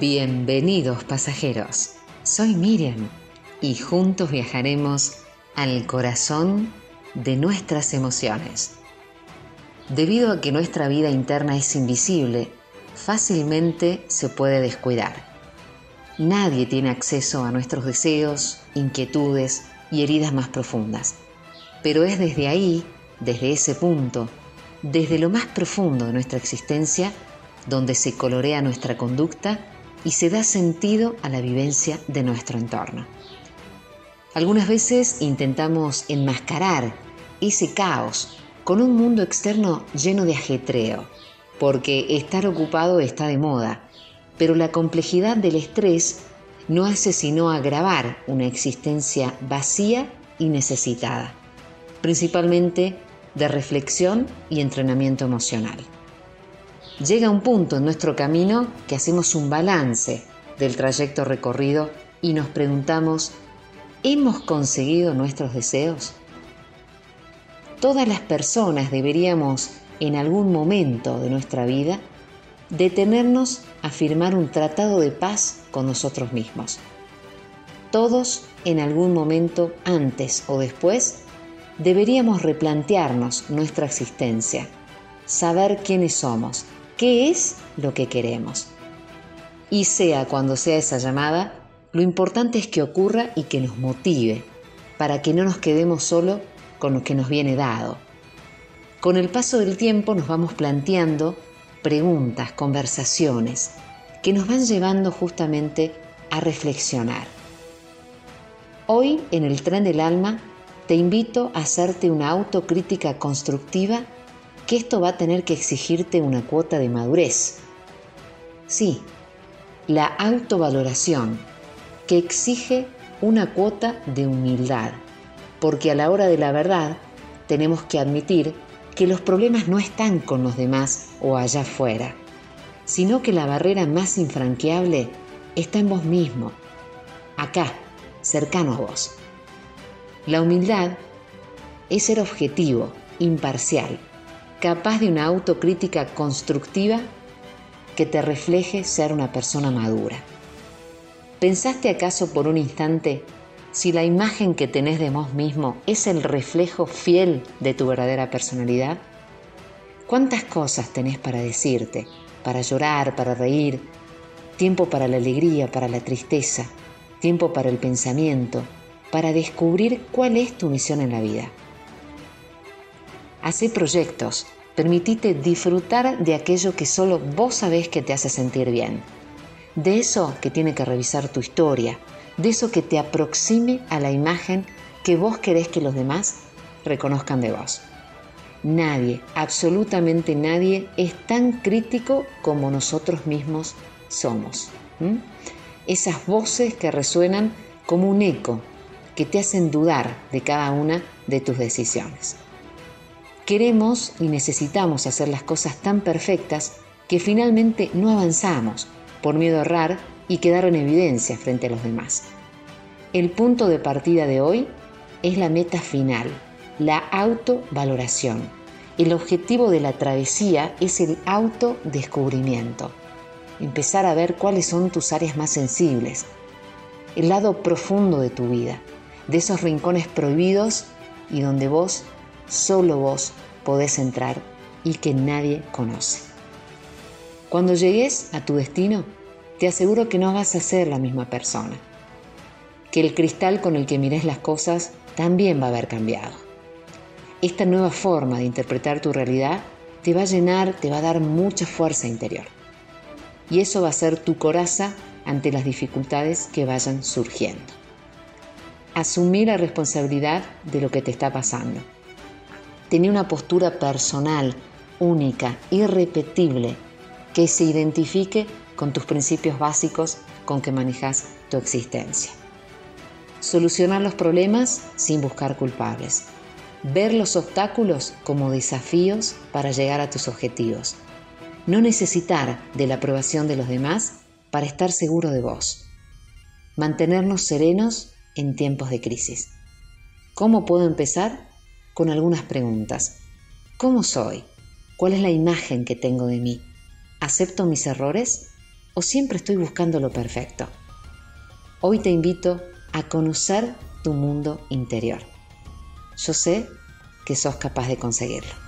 Bienvenidos pasajeros, soy Miriam y juntos viajaremos al corazón de nuestras emociones. Debido a que nuestra vida interna es invisible, fácilmente se puede descuidar. Nadie tiene acceso a nuestros deseos, inquietudes y heridas más profundas. Pero es desde ahí, desde ese punto, desde lo más profundo de nuestra existencia, donde se colorea nuestra conducta y se da sentido a la vivencia de nuestro entorno. Algunas veces intentamos enmascarar ese caos con un mundo externo lleno de ajetreo, porque estar ocupado está de moda, pero la complejidad del estrés no hace sino agravar una existencia vacía y necesitada, principalmente de reflexión y entrenamiento emocional llega un punto en nuestro camino que hacemos un balance del trayecto recorrido y nos preguntamos, ¿hemos conseguido nuestros deseos? Todas las personas deberíamos, en algún momento de nuestra vida, detenernos a firmar un tratado de paz con nosotros mismos. Todos, en algún momento, antes o después, deberíamos replantearnos nuestra existencia, saber quiénes somos, qué es lo que queremos. Y sea cuando sea esa llamada, lo importante es que ocurra y que nos motive, para que no nos quedemos solo con lo que nos viene dado. Con el paso del tiempo nos vamos planteando preguntas, conversaciones, que nos van llevando justamente a reflexionar. Hoy en el tren del alma te invito a hacerte una autocrítica constructiva que esto va a tener que exigirte una cuota de madurez. Sí, la autovaloración, que exige una cuota de humildad, porque a la hora de la verdad tenemos que admitir que los problemas no están con los demás o allá afuera, sino que la barrera más infranqueable está en vos mismo, acá, cercano a vos. La humildad es ser objetivo, imparcial, capaz de una autocrítica constructiva que te refleje ser una persona madura. ¿Pensaste acaso por un instante si la imagen que tenés de vos mismo es el reflejo fiel de tu verdadera personalidad? ¿Cuántas cosas tenés para decirte, para llorar, para reír? Tiempo para la alegría, para la tristeza, tiempo para el pensamiento, para descubrir cuál es tu misión en la vida. Hacé proyectos, permitite disfrutar de aquello que solo vos sabés que te hace sentir bien. De eso que tiene que revisar tu historia, de eso que te aproxime a la imagen que vos querés que los demás reconozcan de vos. Nadie, absolutamente nadie, es tan crítico como nosotros mismos somos. Esas voces que resuenan como un eco que te hacen dudar de cada una de tus decisiones. Queremos y necesitamos hacer las cosas tan perfectas que finalmente no avanzamos por miedo a errar y quedar en evidencia frente a los demás. El punto de partida de hoy es la meta final, la autovaloración. El objetivo de la travesía es el autodescubrimiento. Empezar a ver cuáles son tus áreas más sensibles, el lado profundo de tu vida, de esos rincones prohibidos y donde vos solo vos podés entrar y que nadie conoce. Cuando llegues a tu destino, te aseguro que no vas a ser la misma persona, que el cristal con el que mires las cosas también va a haber cambiado. Esta nueva forma de interpretar tu realidad te va a llenar, te va a dar mucha fuerza interior. Y eso va a ser tu coraza ante las dificultades que vayan surgiendo. Asumir la responsabilidad de lo que te está pasando tenía una postura personal, única, irrepetible, que se identifique con tus principios básicos con que manejas tu existencia. Solucionar los problemas sin buscar culpables. Ver los obstáculos como desafíos para llegar a tus objetivos. No necesitar de la aprobación de los demás para estar seguro de vos. Mantenernos serenos en tiempos de crisis. ¿Cómo puedo empezar? Con algunas preguntas. ¿Cómo soy? ¿Cuál es la imagen que tengo de mí? ¿Acepto mis errores? ¿O siempre estoy buscando lo perfecto? Hoy te invito a conocer tu mundo interior. Yo sé que sos capaz de conseguirlo.